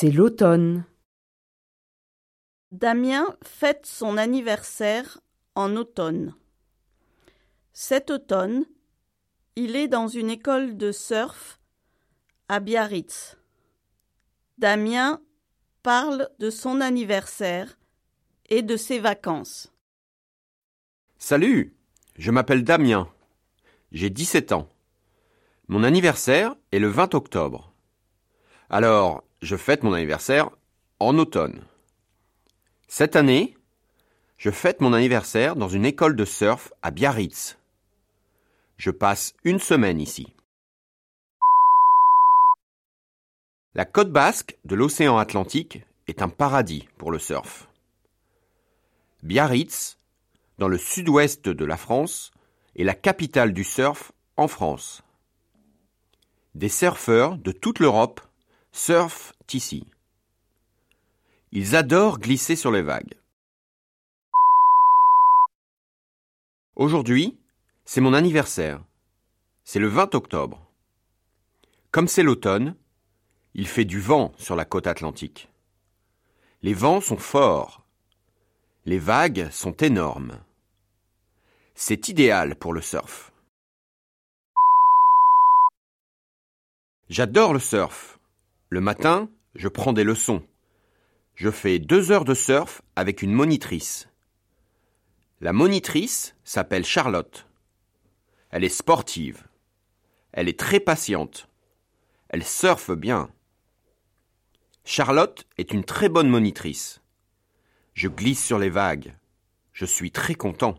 C'est l'automne. Damien fête son anniversaire en automne. Cet automne, il est dans une école de surf à Biarritz. Damien parle de son anniversaire et de ses vacances. Salut, je m'appelle Damien. J'ai 17 ans. Mon anniversaire est le 20 octobre. Alors, je fête mon anniversaire en automne. Cette année, je fête mon anniversaire dans une école de surf à Biarritz. Je passe une semaine ici. La côte basque de l'océan Atlantique est un paradis pour le surf. Biarritz, dans le sud-ouest de la France, est la capitale du surf en France. Des surfeurs de toute l'Europe surfent ici. Ils adorent glisser sur les vagues. Aujourd'hui, c'est mon anniversaire. C'est le 20 octobre. Comme c'est l'automne, il fait du vent sur la côte atlantique. Les vents sont forts. Les vagues sont énormes. C'est idéal pour le surf. J'adore le surf. Le matin, je prends des leçons. Je fais deux heures de surf avec une monitrice. La monitrice s'appelle Charlotte. Elle est sportive. Elle est très patiente. Elle surfe bien. Charlotte est une très bonne monitrice. Je glisse sur les vagues. Je suis très content.